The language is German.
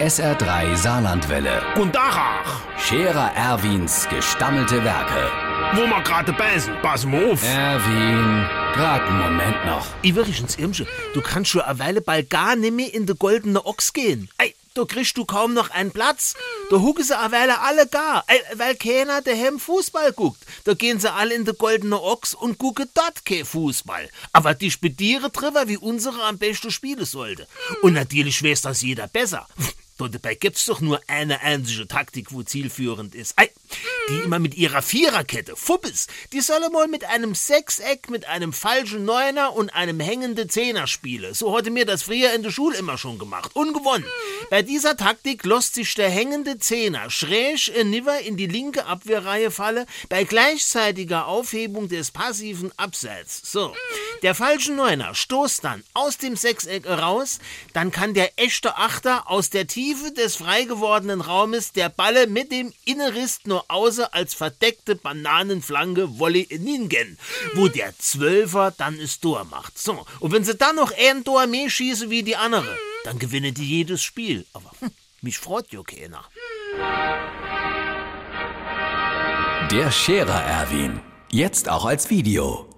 SR3 Saarlandwelle. Und Dachach, Scherer Erwins gestammelte Werke. wo wir gerade beißen, pass mal auf. Erwin, grad einen Moment noch. Übrigens, Irmsche, du kannst schon eine Weile bald gar nicht mehr in de goldene Ochs gehen. Ey, da kriegst du kaum noch einen Platz. Da hucken sie eine Weile alle gar, ey, weil keiner daheim Fußball guckt. Da gehen sie alle in de goldene Ochs und gucken dort kein Fußball. Aber die Spediere drüber, wie unsere am besten spielen sollte. Und natürlich weiß das jeder besser. Da dabei gibt's doch nur eine einzige Taktik, wo zielführend ist. Ei, die immer mit ihrer Viererkette, Fuppes, die solle mal mit einem Sechseck, mit einem falschen Neuner und einem hängenden Zehner spielen. So hatte mir das früher in der Schule immer schon gemacht. Ungewonnen. Bei dieser Taktik lässt sich der hängende Zehner schräg in Niver in die linke Abwehrreihe falle, bei gleichzeitiger Aufhebung des passiven Abseits. So. Der falsche Neuner stoßt dann aus dem Sechseck raus, dann kann der echte Achter aus der Tiefe des frei gewordenen Raumes der Balle mit dem Innerist nur außer als verdeckte Bananenflanke Volley hingehen, wo der Zwölfer dann es Tor macht. So, und wenn sie dann noch ein Tor mehr schießen wie die andere, dann gewinnen die jedes Spiel. Aber hm, mich freut ja keiner. Der Scherer Erwin. Jetzt auch als Video.